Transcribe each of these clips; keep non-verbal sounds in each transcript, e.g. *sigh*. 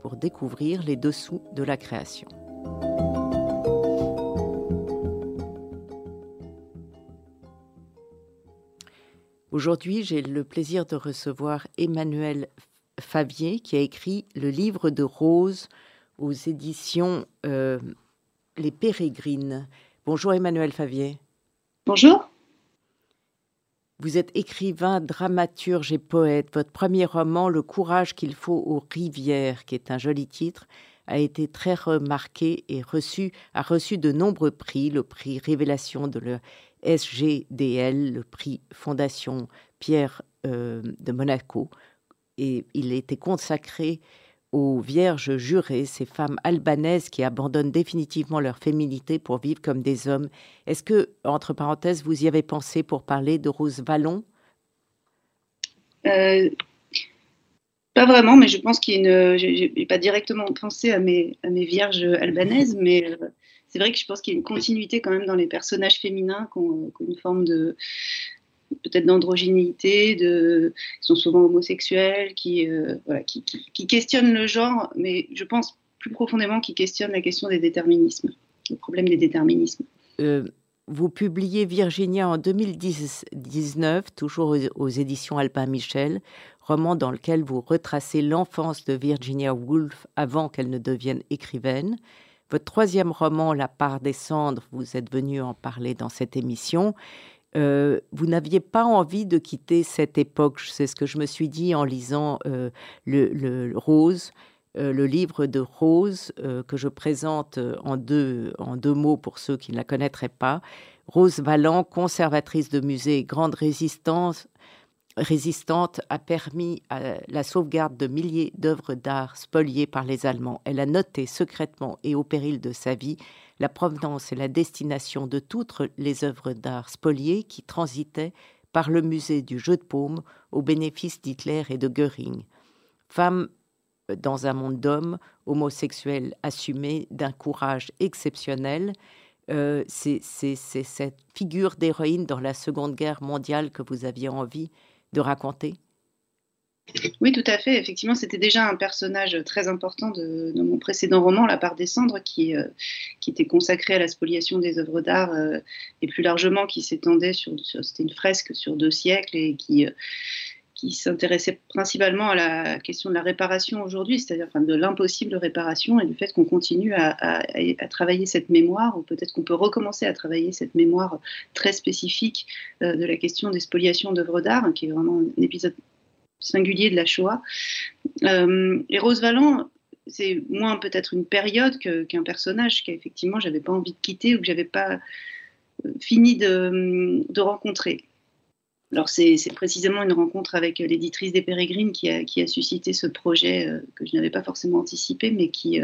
pour découvrir les dessous de la création. Aujourd'hui, j'ai le plaisir de recevoir Emmanuel Favier qui a écrit Le livre de Rose aux éditions euh, Les Pérégrines. Bonjour Emmanuel Favier. Bonjour. Vous êtes écrivain, dramaturge et poète. Votre premier roman, Le courage qu'il faut aux rivières, qui est un joli titre, a été très remarqué et reçu, a reçu de nombreux prix, le prix Révélation de le SGDL, le prix Fondation Pierre euh, de Monaco, et il a été consacré aux vierges jurées, ces femmes albanaises qui abandonnent définitivement leur féminité pour vivre comme des hommes. Est-ce que, entre parenthèses, vous y avez pensé pour parler de Rose Vallon? Euh, Pas vraiment, mais je pense qu'il y a une. Je n'ai pas directement pensé à mes, à mes vierges albanaises, mais euh, c'est vrai que je pense qu'il y a une continuité quand même dans les personnages féminins qui ont une forme de, peut-être d'androgynité, de, qui sont souvent homosexuels, qui, euh, qui, qui, questionnent le genre, mais je pense plus profondément qu'ils questionnent la question des déterminismes, le problème des déterminismes. Euh, vous publiez Virginia en 2019, toujours aux, éditions Alpin Michel, roman dans lequel vous retracez l'enfance de Virginia Woolf avant qu'elle ne devienne écrivaine. Votre troisième roman, La part des cendres, vous êtes venu en parler dans cette émission. Euh, vous n'aviez pas envie de quitter cette époque. C'est ce que je me suis dit en lisant euh, le, Rose, euh, le livre de Rose que je présente en deux, en deux mots pour ceux qui ne la connaîtraient pas. Rose Vallant, conservatrice de musée, grande résistance, résistante a permis la sauvegarde de milliers d'œuvres d'art spoliées par les Allemands. Elle a noté secrètement et au péril de sa vie la provenance et la destination de toutes les œuvres d'art spoliées qui transitaient par le musée du jeu de paume au bénéfice d'Hitler et de Goering. Femme dans un monde d'hommes, homosexuels assumés, d'un courage exceptionnel, euh, c'est cette figure d'héroïne dans la Seconde Guerre mondiale que vous aviez envie raconter oui, tout à fait. Effectivement, c'était déjà un personnage très important de, mon précédent roman, La part des cendres, qui, euh, qui était consacré à la spoliation des œuvres d'art euh, et plus largement qui s'étendait sur, c'était une fresque sur deux siècles et qui, euh, qui s'intéressait principalement à la question de la réparation aujourd'hui, c'est-à-dire enfin, de l'impossible réparation et du fait qu'on continue à, travailler cette mémoire, ou peut-être qu'on peut recommencer à travailler cette mémoire très spécifique de la question des spoliations d'œuvres d'art, qui est vraiment un épisode singulier de la Shoah. Euh, et Rose Valland, c'est moins peut-être une période qu'un personnage qu'effectivement j'avais pas envie de quitter ou que j'avais pas euh, fini de, rencontrer. Alors c'est précisément une rencontre avec l'éditrice des Pérégrines qui a, suscité ce projet euh, que je n'avais pas forcément anticipé, mais qui,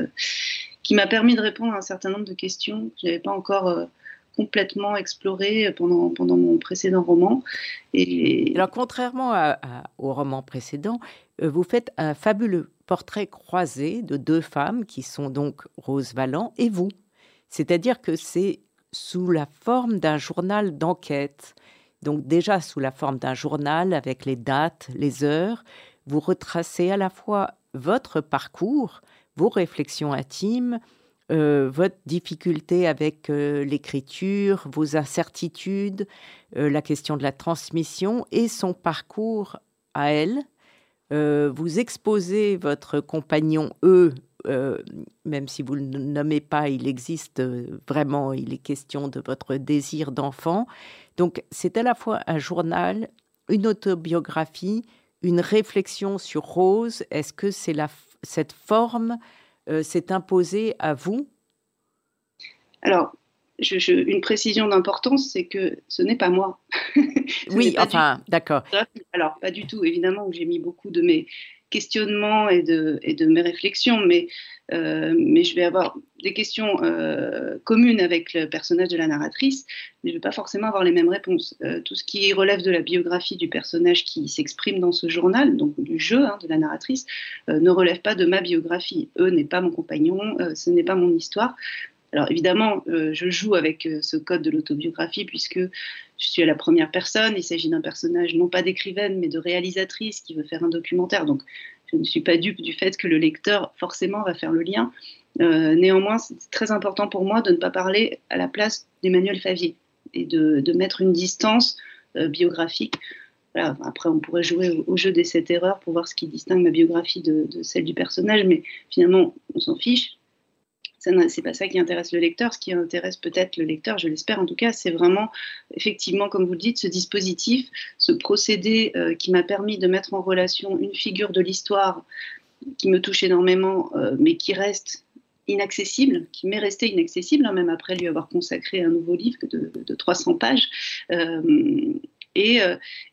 qui m'a permis de répondre à un certain nombre de questions que je n'avais pas encore complètement exploré pendant, mon précédent roman. Et... Contrairement au roman précédent, euh, vous faites un fabuleux portrait croisé de deux femmes qui sont donc Rose Valland et vous. C'est-à-dire que c'est sous la forme d'un journal d'enquête. Donc déjà sous la forme d'un journal avec les dates, les heures, vous retracez à la fois votre parcours, vos réflexions intimes, euh, votre difficulté avec euh, l'écriture, vos incertitudes, euh, la question de la transmission et son parcours à elle. vous exposez votre compagnon, eux, même si vous ne le nommez pas, il existe vraiment, il est question de votre désir d'enfant. Donc c'est à la fois un journal, une autobiographie, une réflexion sur Rose. Est-ce que c'est cette forme euh, s'est imposé à vous? Alors, une précision d'importance, c'est que ce n'est pas moi. *laughs* oui, enfin, d'accord. Alors, pas du tout. Évidemment, j'ai mis beaucoup de mes questionnements et de, mes réflexions, mais, euh, mais je vais avoir des questions euh, communes avec le personnage de la narratrice, mais je ne vais pas forcément avoir les mêmes réponses. Euh, tout ce qui relève de la biographie du personnage qui s'exprime dans ce journal, donc du jeu hein, de la narratrice, ne relève pas de ma biographie. Eux n'est pas mon compagnon, ce n'est pas mon histoire. Alors évidemment, je joue avec ce code de l'autobiographie puisque je suis à la première personne. Il s'agit d'un personnage non pas d'écrivaine, mais de réalisatrice qui veut faire un documentaire. Donc, je ne suis pas dupe du fait que le lecteur, forcément, va faire le lien. Euh, néanmoins, c'est très important pour moi de ne pas parler à la place d'Emmanuel Favier et de, mettre une distance euh, biographique. Après, on pourrait jouer au, jeu des sept erreurs pour voir ce qui distingue ma biographie de celle du personnage, mais finalement, on s'en fiche c'est pas ça qui intéresse le lecteur. Ce qui intéresse peut-être le lecteur, je l'espère en tout cas, c'est vraiment, effectivement, comme vous le dites, ce dispositif, ce procédé euh, qui m'a permis de mettre en relation une figure de l'histoire qui me touche énormément, euh, mais qui reste inaccessible, qui m'est resté inaccessible, hein, même après lui avoir consacré un nouveau livre de, 300 pages. Euh, et,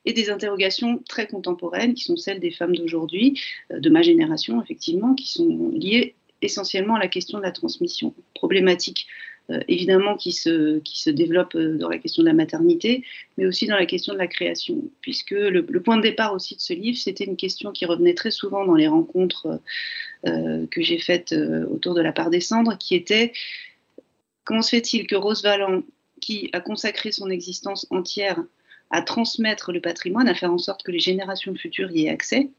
des interrogations très contemporaines qui sont celles des femmes d'aujourd'hui, de ma génération effectivement, qui sont liées essentiellement la question de la transmission, problématique euh, évidemment qui se, qui se développe euh, dans la question de la maternité, mais aussi dans la question de la création, puisque le, point de départ aussi de ce livre, c'était une question qui revenait très souvent dans les rencontres euh, que j'ai faites autour de la part des cendres, qui était comment se fait-il que Rose Valland, qui a consacré son existence entière à transmettre le patrimoine, à faire en sorte que les générations futures y aient accès,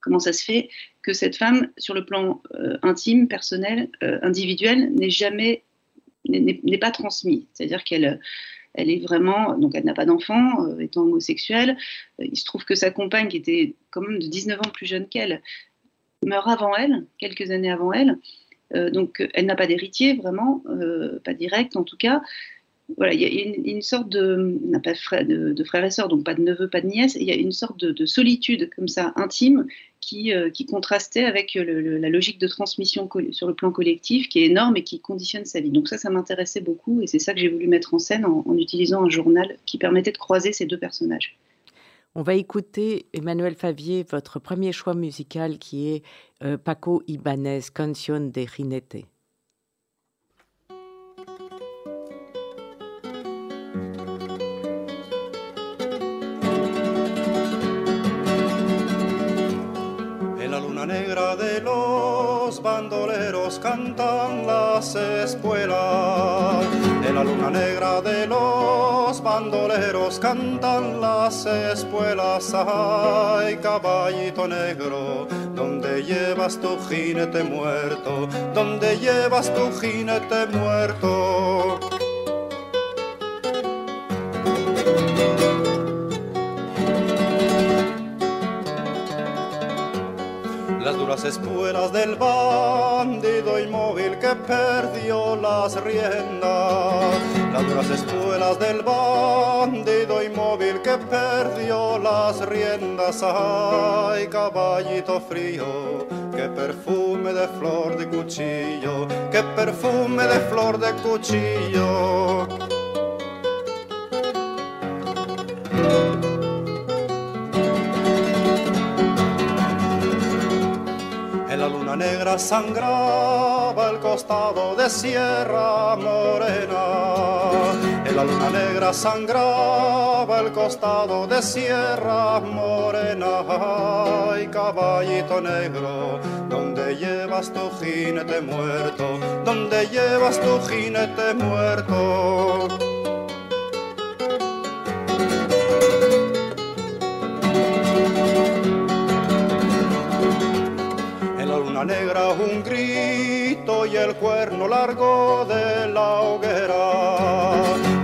comment ça se fait que cette femme, sur le plan euh, intime, personnel, euh, individuel, n'est jamais n'est pas transmise. C'est-à-dire qu'elle elle est vraiment, donc elle n'a pas d'enfant, euh, étant homosexuelle. il se trouve que sa compagne, qui était quand même de 19 ans plus jeune qu'elle, meurt avant elle, quelques années avant elle. donc elle n'a pas d'héritier, vraiment, pas direct en tout cas voilà, il y a une, sorte de, n'a pas de, frère, de, frères et sœurs, donc pas de neveux, pas de nièces, il y a une sorte de, solitude comme ça intime qui, euh, qui contrastait avec la logique de transmission sur le plan collectif qui est énorme et qui conditionne sa vie. Donc ça, ça m'intéressait beaucoup et c'est ça que j'ai voulu mettre en scène en, utilisant un journal qui permettait de croiser ces deux personnages. On va écouter Emmanuel Favier, votre premier choix musical qui est euh, Paco Ibanez, Canción de Rinete. Negra de los bandoleros cantan las espuelas. En la luna negra de los bandoleros cantan las espuelas. Ay, caballito negro, donde llevas tu jinete muerto, donde llevas tu jinete muerto. Las espuelas del bandido inmóvil que perdió las riendas, las duras espuelas del bandido inmóvil que perdió las riendas, ay caballito frío, qué perfume de flor de cuchillo, qué perfume de flor de cuchillo. Negra sangraba el costado de Sierra Morena. En la luna negra sangraba el costado de Sierra Morena. Ay, caballito negro, donde llevas tu jinete muerto, donde llevas tu jinete muerto. Negra un grito y el cuerno largo de la hoguera.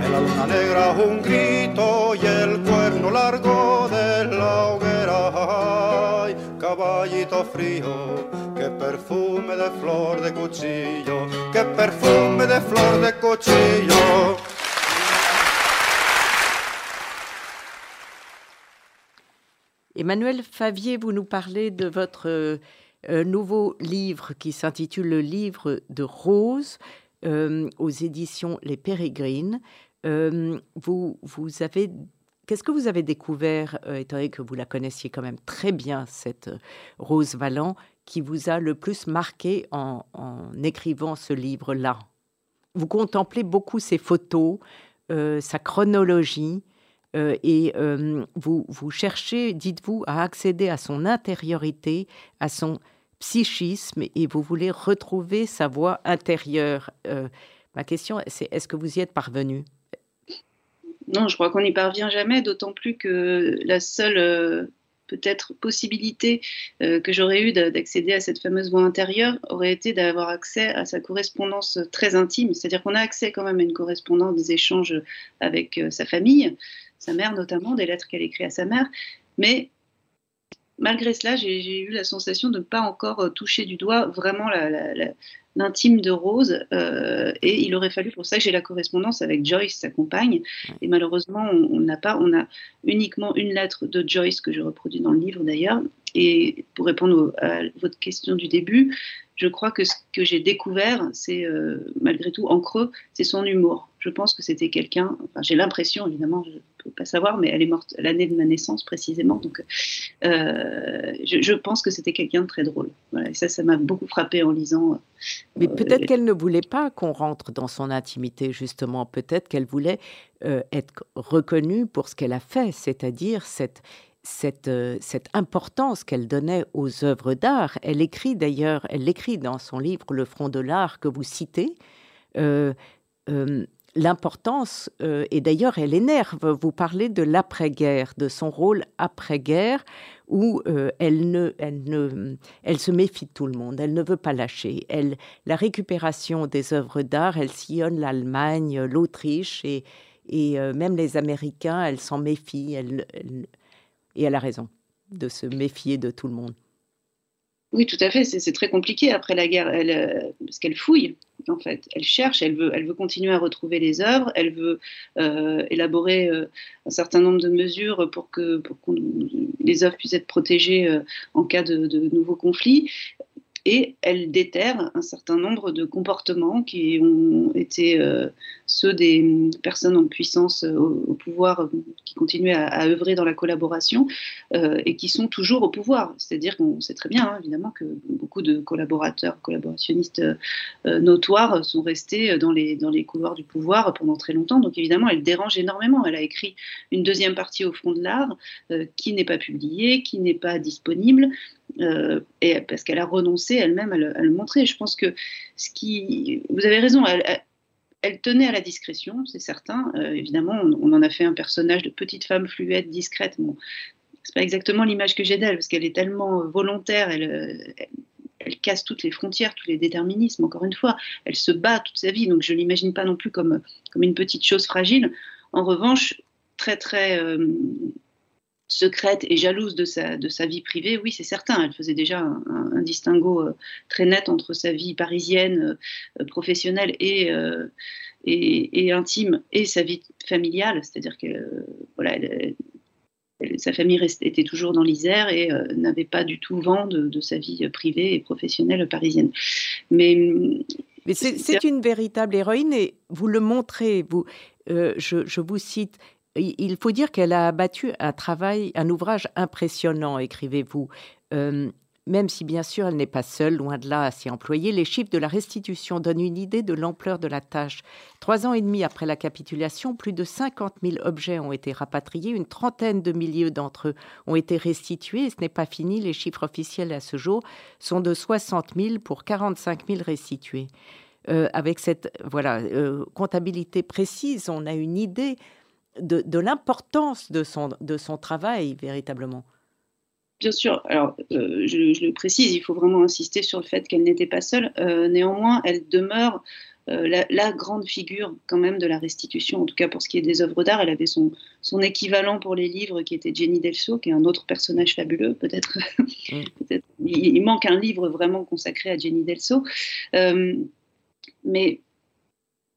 En la luna negra un grito y el cuerno largo de la hoguera. Ay, caballito frío, qué perfume de flor de cuchillo, qué perfume de flor de cuchillo. Emmanuel Favier, vous nous parlez de votre un nouveau livre qui s'intitule Le livre de Rose euh, aux éditions Les Pérégrines. Euh, vous, vous avez Qu'est-ce que vous avez découvert, étant donné que vous la connaissiez quand même très bien, cette Rose Valland, qui vous a le plus marqué en, écrivant ce livre-là? Vous contemplez beaucoup ses photos, sa chronologie, et vous, vous cherchez, dites-vous, à accéder à son intériorité, à son psychisme, et vous voulez retrouver sa voix intérieure. ma question, c'est est-ce que vous y êtes parvenu? Non, je crois qu'on n'y parvient jamais, d'autant plus que la seule euh, peut-être possibilité euh, que j'aurais eue d'accéder à cette fameuse voix intérieure aurait été d'avoir accès à sa correspondance très intime. C'est-à-dire qu'on a accès quand même à une correspondance, des échanges avec euh, sa famille, sa mère notamment, des lettres qu'elle écrit à sa mère. Mais malgré cela, j'ai eu la sensation de ne pas encore toucher du doigt vraiment l'intime de Rose. Euh, et il aurait fallu pour ça que j'ai la correspondance avec Joyce, sa compagne. Et malheureusement, on n'a pas, on a uniquement une lettre de Joyce que je reproduis dans le livre d'ailleurs. Et pour répondre à votre question du début, je crois que ce que j'ai découvert, c'est euh, malgré tout en creux, c'est son humour. Je pense que c'était quelqu'un, enfin, j'ai l'impression évidemment, je ne peux pas savoir, mais elle est morte l'année de ma naissance précisément, donc euh, je, pense que c'était quelqu'un de très drôle. et ça, ça m'a beaucoup frappé en lisant. Euh, mais peut-être qu'elle ne voulait pas qu'on rentre dans son intimité, justement. Peut-être qu'elle voulait être reconnue pour ce qu'elle a fait, c'est-à-dire cette euh, cette, importance qu'elle donnait aux œuvres d'art. Elle écrit d'ailleurs, elle l'écrit dans son livre Le front de l'art que vous citez. Euh, euh, l'importance, et d'ailleurs elle énerve, vous parlez de l'après-guerre, de son rôle après-guerre, où elle, ne, elle, ne, elle se méfie de tout le monde, elle ne veut pas lâcher. Elle, la récupération des œuvres d'art, elle sillonne l'Allemagne, l'Autriche, et, et même les Américains, elle s'en méfie, et elle a raison de se méfier de tout le monde. Oui, tout à fait. C'est très compliqué après la guerre, elle, euh, parce qu'elle fouille, en fait. Elle cherche, elle veut, elle veut continuer à retrouver les œuvres, elle veut euh, élaborer euh, un certain nombre de mesures pour que, les œuvres puissent être protégées en cas de, de, nouveaux conflits et elle déterre un certain nombre de comportements qui ont été euh, ceux des personnes en puissance euh, au, pouvoir euh, qui continuaient à, œuvrer dans la collaboration et qui sont toujours au pouvoir. C'est-à-dire qu'on sait très bien, hein, évidemment, que beaucoup de collaborateurs, collaborationnistes notoires sont restés dans les, dans les couloirs du pouvoir pendant très longtemps. Donc évidemment, elle dérange énormément. Elle a écrit une deuxième partie au front de l'art qui n'est pas publiée, qui n'est pas disponible. Euh, et parce qu'elle a renoncé elle-même à, le montrer. Je pense que ce qui, vous avez raison, elle, tenait à la discrétion, c'est certain. Euh, évidemment, on, en a fait un personnage de petite femme fluette, discrète. Bon, c'est pas exactement l'image que j'ai d'elle, parce qu'elle est tellement volontaire, elle, casse toutes les frontières, tous les déterminismes. Encore une fois, elle se bat toute sa vie, donc je l'imagine pas non plus comme comme une petite chose fragile. En revanche, très très euh, secrète et jalouse de sa, de sa vie privée, oui, c'est certain. Elle faisait déjà un, distinguo euh, très net entre sa vie parisienne, euh, professionnelle et, euh, et, et, intime et sa vie familiale. C'est-à-dire que voilà, sa famille était toujours dans l'Isère et n'avait pas du tout vent de, de, sa vie privée et professionnelle parisienne. Mais, Mais c'est une véritable héroïne et vous le montrez. Vous, je, je, vous cite il faut dire qu'elle a abattu un travail, un ouvrage impressionnant, écrivez-vous. Euh, même si bien sûr elle n'est pas seule, loin de là, à s'y employer, les chiffres de la restitution donnent une idée de l'ampleur de la tâche. Trois ans et demi après la capitulation, plus de 50 000 objets ont été rapatriés, une trentaine de milliers d'entre eux ont été restitués. ce n'est pas fini, les chiffres officiels à ce jour sont de 60 000 pour 45 000 restitués. Euh, avec cette voilà euh, comptabilité précise, on a une idée de, l'importance de son, de son travail véritablement. Bien sûr, alors euh, je, le précise, il faut vraiment insister sur le fait qu'elle n'était pas seule. Euh, néanmoins, elle demeure euh, la, grande figure quand même de la restitution, en tout cas pour ce qui est des œuvres d'art. Elle avait son, son équivalent pour les livres qui était Jenny Delso, qui est un autre personnage fabuleux, peut-être. *laughs* Mm. peut il, il, manque un livre vraiment consacré à Jenny Delso. mais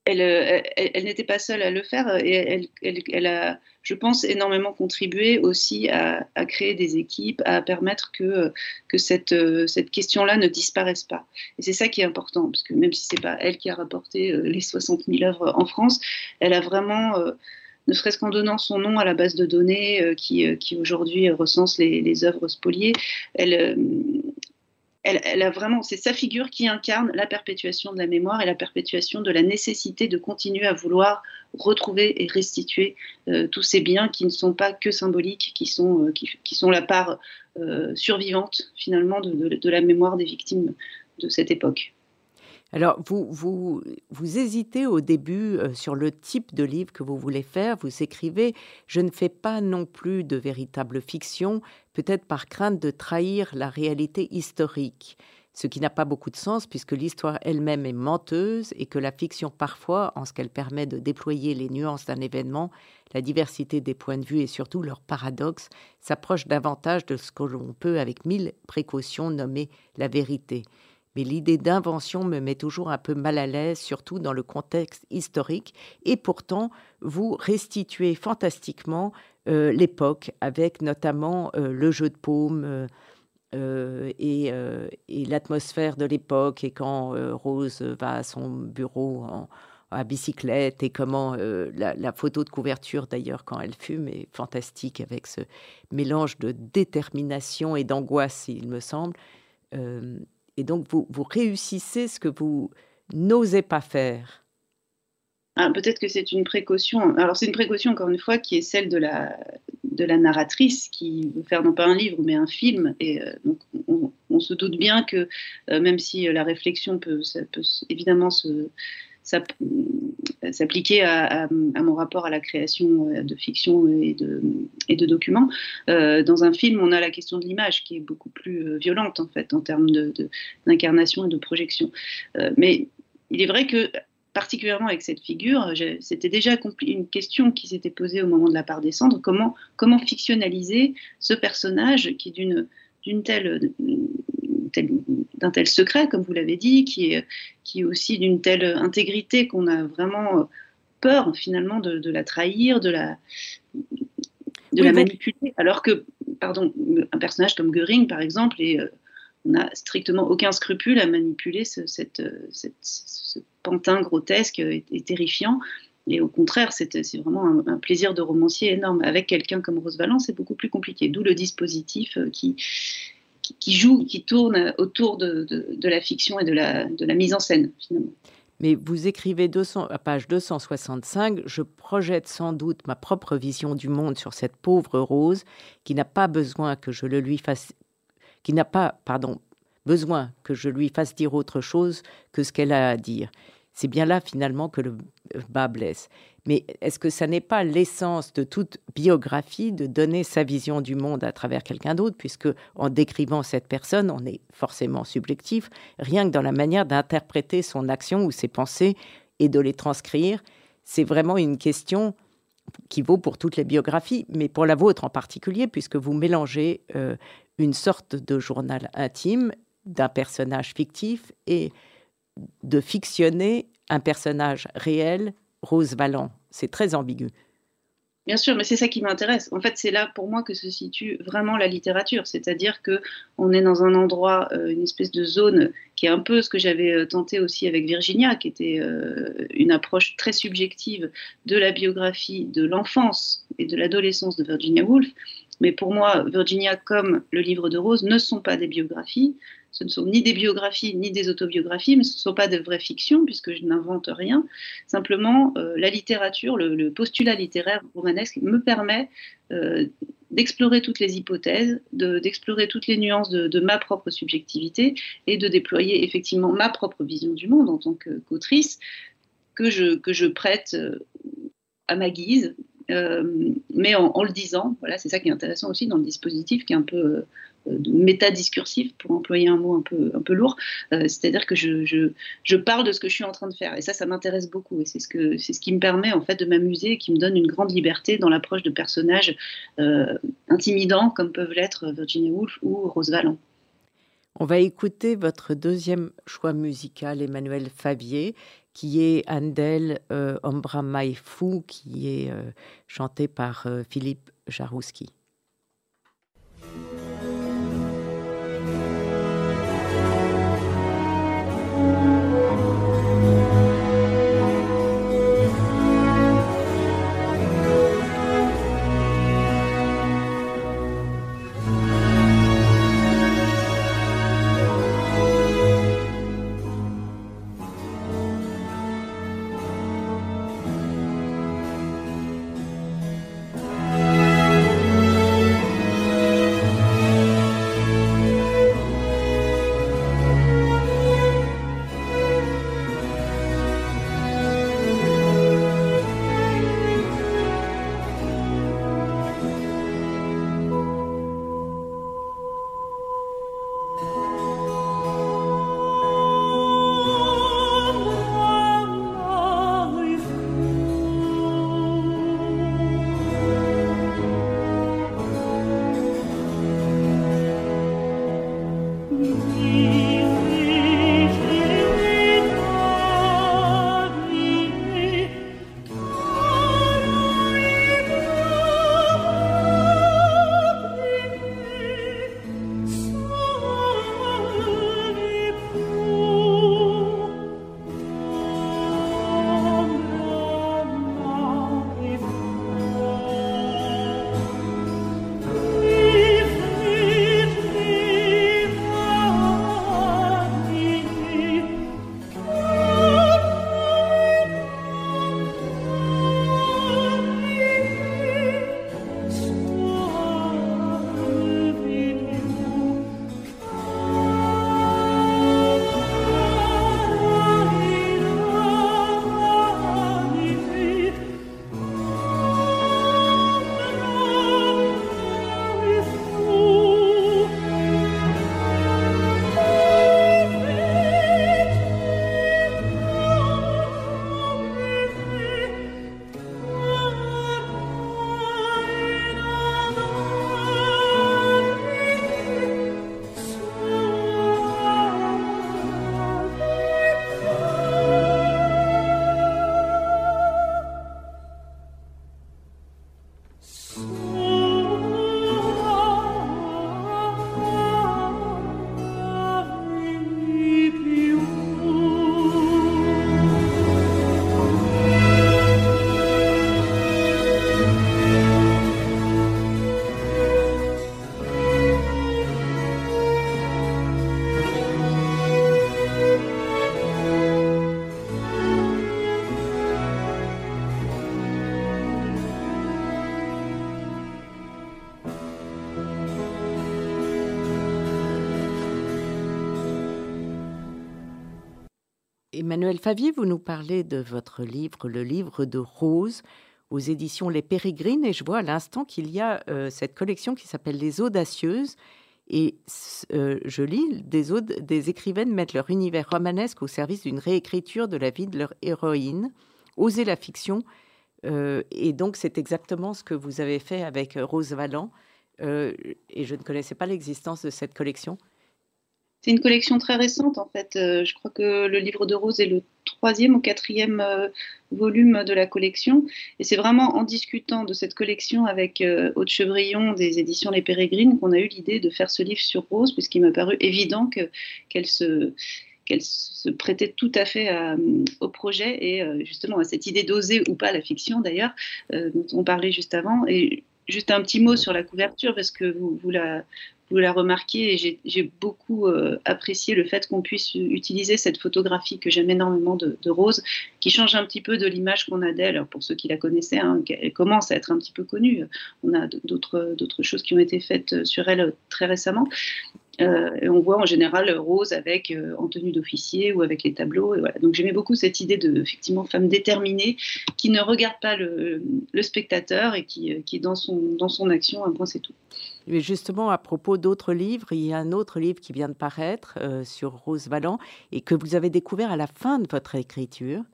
euh, elle, n'était pas seule à le faire et elle, a, je pense, énormément contribué aussi à, créer des équipes, à permettre que, euh, cette question-là ne disparaisse pas. Et c'est ça qui est important, parce que même si c'est pas elle qui a rapporté euh, les 60 000 œuvres en France, elle a vraiment ne serait-ce qu'en donnant son nom à la base de données qui, qui aujourd'hui recense les, les, œuvres spoliées. Elle, elle, a vraiment, c'est sa figure qui incarne la perpétuation de la mémoire et la perpétuation de la nécessité de continuer à vouloir retrouver et restituer euh, tous ces biens qui ne sont pas que symboliques, qui sont, euh, la part euh, survivante finalement de, la mémoire des victimes de cette époque. Alors, vous, vous, vous hésitez au début sur le type de livre que vous voulez faire. Vous écrivez Je ne fais pas non plus de véritable fiction, peut-être par crainte de trahir la réalité historique, ce qui n'a pas beaucoup de sens puisque l'histoire elle-même est menteuse et que la fiction parfois, en ce qu'elle permet de déployer les nuances d'un événement, la diversité des points de vue et surtout leur paradoxe, s'approche davantage de ce que l'on peut avec mille précautions nommer la vérité. Mais l'idée d'invention me met toujours un peu mal à l'aise, surtout dans le contexte historique. Et pourtant, vous restituez fantastiquement euh, l'époque, avec notamment euh, le jeu de paume euh, et, l'atmosphère de l'époque, et quand Rose va à son bureau en, à bicyclette, et comment la, photo de couverture, d'ailleurs, quand elle fume, est fantastique, avec ce mélange de détermination et d'angoisse, il me semble. Et donc, vous, réussissez ce que vous n'osez pas faire ah, peut-être que c'est une précaution. Alors c'est une précaution encore une fois qui est celle de la, de la narratrice qui veut faire non pas un livre mais un film. Et euh, donc on, se doute bien que euh, même si euh, la réflexion peut, évidemment s'appliquer à, mon rapport à la création de fiction et de, documents. dans un film, on a la question de l'image qui est beaucoup plus violente en fait en termes d'incarnation et de projection. mais il est vrai que particulièrement avec cette figure, c'était déjà une question qui s'était posée au moment de la part des cendres, comment, fictionnaliser ce personnage qui est d'une, d'une d'un tel secret, comme vous l'avez dit, qui est, qui est aussi d'une telle intégrité qu'on a vraiment peur finalement de, la trahir, de la, de la manipuler, alors que, pardon, un personnage comme Goering, par exemple, est euh, on n'a strictement aucun scrupule à manipuler ce, cette, ce pantin grotesque et, terrifiant. Et au contraire, c'est vraiment un, plaisir de romancier énorme. Avec quelqu'un comme Rose Valence, c'est beaucoup plus compliqué. D'où le dispositif euh, qui, joue, qui tourne autour de, de, la fiction et de la, mise en scène. Mais vous écrivez 200, à page 265, je projette sans doute ma propre vision du monde sur cette pauvre Rose qui n'a pas besoin que je le lui fasse qui n'a pas, pardon, besoin que je lui fasse dire autre chose que ce qu'elle a à dire. C'est bien là finalement que le bas. Mais est-ce que ça n'est pas l'essence de toute biographie de donner sa vision du monde à travers quelqu'un d'autre, puisque en décrivant cette personne, on est forcément subjectif, rien que dans la manière d'interpréter son action ou ses pensées et de les transcrire, c'est vraiment une question qui vaut pour toutes les biographies, mais pour la vôtre en particulier, puisque vous mélangez euh, une sorte de journal intime d'un personnage fictif et de fictionner un personnage réel, Rose Valland. C'est très ambigu. Bien sûr, mais c'est ça qui m'intéresse. En fait, c'est là pour moi que se situe vraiment la littérature, c'est-à-dire que on est dans un endroit, euh, une espèce de zone qui est un peu ce que j'avais euh, tenté aussi avec Virginia, qui était euh, une approche très subjective de la biographie de l'enfance et de l'adolescence de Virginia Woolf, mais pour moi, Virginia, comme le livre de Rose, ne sont pas des biographies. Ce ne sont ni des biographies ni des autobiographies, mais ce ne sont pas de vraies fictions, puisque je n'invente rien. Simplement, euh, la littérature, le, postulat littéraire romanesque me permet euh, d'explorer toutes les hypothèses, d'explorer toutes les nuances de, ma propre subjectivité et de déployer effectivement ma propre vision du monde en tant qu'autrice que je, que je prête euh, à ma guise, mais en, le disant, voilà, c'est ça qui est intéressant aussi dans le dispositif, qui est un peu métadiscursif, pour employer un mot un peu, un peu lourd, euh, c'est-à-dire que je, je, je, parle de ce que je suis en train de faire. Et ça, ça m'intéresse beaucoup. Et c'est ce, ce qui me permet en fait de m'amuser et qui me donne une grande liberté dans l'approche de personnages intimidants comme peuvent l'être Virginia Woolf ou Rose Valland. On va écouter votre deuxième choix musical, Emmanuel Favier, qui est Andel euh, Ombra Mai Fou, qui est euh, chanté par euh, Philippe Jarouski. Emmanuel Favier, vous nous parlez de votre livre, le livre de Rose, aux éditions Les Pérégrines, et je vois à l'instant qu'il y a euh, cette collection qui s'appelle Les Audacieuses. Et euh, je lis, des, des écrivaines mettent leur univers romanesque au service d'une réécriture de la vie de leur héroïne, oser la fiction. Euh, et donc, c'est exactement ce que vous avez fait avec Rose Valland. et je ne connaissais pas l'existence de cette collection. C'est une collection très récente en fait. Euh, je crois que le livre de Rose est le troisième ou quatrième euh, volume de la collection. Et c'est vraiment en discutant de cette collection avec euh, Aude Chevrillon des éditions Les Pérégrines qu'on a eu l'idée de faire ce livre sur Rose, puisqu'il m'a paru évident qu'elle se prêtait tout à fait au projet et justement à cette idée d'oser ou pas la fiction d'ailleurs, dont on parlait juste avant. Et juste un petit mot sur la couverture, parce que vous, la, vous la remarquez, et j'ai beaucoup euh, apprécié le fait qu'on puisse utiliser cette photographie que j'aime énormément de, Rose, qui change un petit peu de l'image qu'on a d'elle. Pour ceux qui la connaissaient, hein, elle commence à être un petit peu connue. On a d'autres choses qui ont été faites sur elle très récemment. Euh, on voit en général Rose avec euh, en tenue d'officier ou avec les tableaux. Donc j'aimais beaucoup cette idée de effectivement femme déterminée qui ne regarde pas le, spectateur et qui, qui, est dans son, dans son action, un point c'est tout. Mais justement, à propos d'autres livres, il y a un autre livre qui vient de paraître euh, sur Rose Valland et que vous avez découvert à la fin de votre écriture.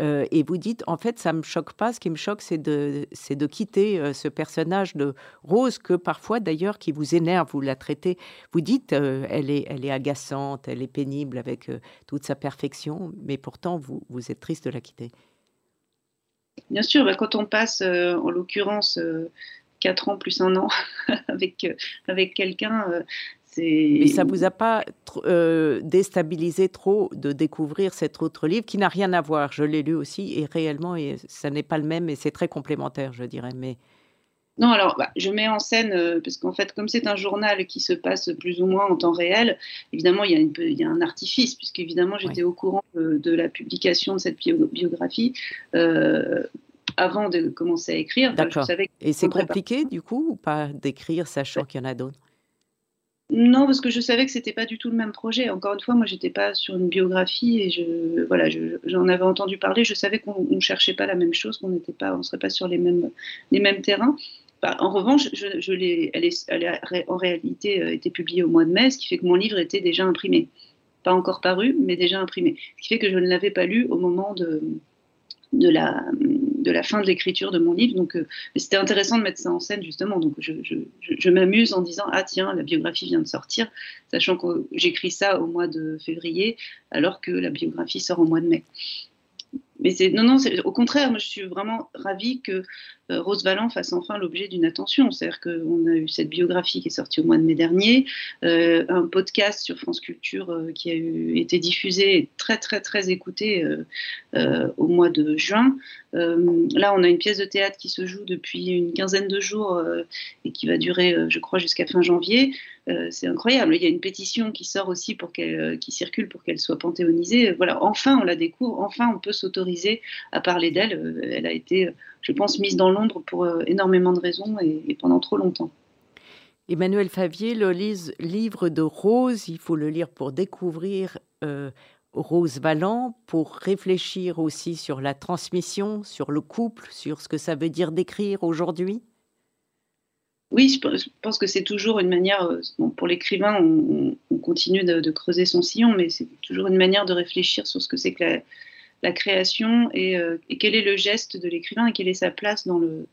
Euh, et vous dites, en fait, ça me choque pas. Ce qui me choque, c'est de, de quitter euh, ce personnage de Rose que parfois, d'ailleurs, qui vous énerve, vous la traitez. Vous dites, elle est, elle est agaçante, elle est pénible avec toute sa perfection, mais pourtant, vous, vous êtes triste de la quitter. Bien sûr, bah, quand on passe, en l'occurrence, 4 ans plus un an *laughs* avec, euh, avec quelqu'un. Euh, mais ça vous a pas euh, déstabilisé trop de découvrir cet autre livre qui n'a rien à voir. Je l'ai lu aussi et réellement, et ça n'est pas le même et c'est très complémentaire, je dirais. Mais non, alors bah, je mets en scène, parce qu'en fait, comme c'est un journal qui se passe plus ou moins en temps réel, évidemment, il y a, une, il y a un artifice, puisque évidemment, j'étais au courant de, la publication de cette biographie avant de commencer à écrire. D'accord. Et c'est compliqué du coup ou pas d'écrire sachant qu'il y en a d'autres? Non, parce que je savais que c'était pas du tout le même projet. Encore une fois, moi, j'étais pas sur une biographie et je, voilà, j'en avais entendu parler. Je savais qu'on ne cherchait pas la même chose, qu'on n'était pas, on serait pas sur les mêmes, les mêmes terrains. Bah, en revanche, je, je elle, est, elle a en réalité euh, été publiée au mois de mai, ce qui fait que mon livre était déjà imprimé, pas encore paru, mais déjà imprimé. Ce qui fait que je ne l'avais pas lu au moment de, de la, de la fin de l'écriture de mon livre. Donc, euh, c'était intéressant de mettre ça en scène, justement. Donc, je, m'amuse en disant Ah, tiens, la biographie vient de sortir, sachant que j'écris ça au mois de février, alors que la biographie sort au mois de mai mais c'est non, non, au contraire, moi je suis vraiment ravie que Rose Valland fasse enfin l'objet d'une attention. C'est-à-dire qu'on a eu cette biographie qui est sortie au mois de mai dernier, euh, un podcast sur France Culture euh, qui a été diffusé et très très très écouté au mois de juin. là, on a une pièce de théâtre qui se joue depuis une quinzaine de jours et qui va durer, je crois, jusqu'à fin janvier. c'est incroyable. Il y a une pétition qui sort aussi pour qu'elle, qui circule pour qu'elle soit panthéonisée. Voilà, enfin on la découvre, enfin on peut s'autoriser à parler d'elle. Euh, elle a été, je pense, mise dans l'ombre pour euh, énormément de raisons et, pendant trop longtemps. Emmanuel Favier, le livre de Rose, il faut le lire pour découvrir euh, Rose Valland, pour réfléchir aussi sur la transmission, sur le couple, sur ce que ça veut dire d'écrire aujourd'hui. Oui, je pense que c'est toujours une manière, pour l'écrivain, on, continue de, de, creuser son sillon, mais c'est toujours une manière de réfléchir sur ce que c'est que la, la création euh, et, quel est le geste de l'écrivain et quelle est sa place dans le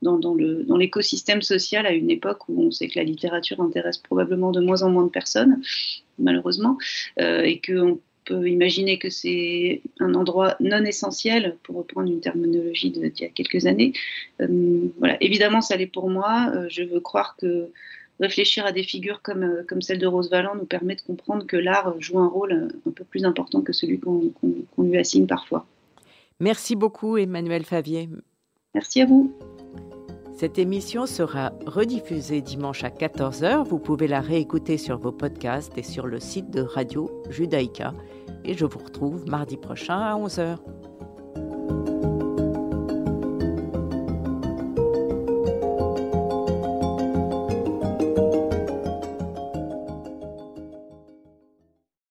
dans, le, dans l'écosystème social à une époque où on sait que la littérature intéresse probablement de moins en moins de personnes, malheureusement, euh, et qu'on peut imaginer que c'est un endroit non essentiel, pour reprendre une terminologie d'il y a quelques années. Euh, voilà, évidemment, ça l'est pour moi. je veux croire que réfléchir à des figures comme, euh, comme celle de Rose Valland nous permet de comprendre que l'art joue un rôle euh, un peu plus important que celui qu'on lui assigne parfois. Merci beaucoup Emmanuel Favier. Merci à vous. Cette émission sera rediffusée dimanche à 14h. Vous pouvez la réécouter sur vos podcasts et sur le site de Radio Judaïka. Et je vous retrouve mardi prochain à 11h.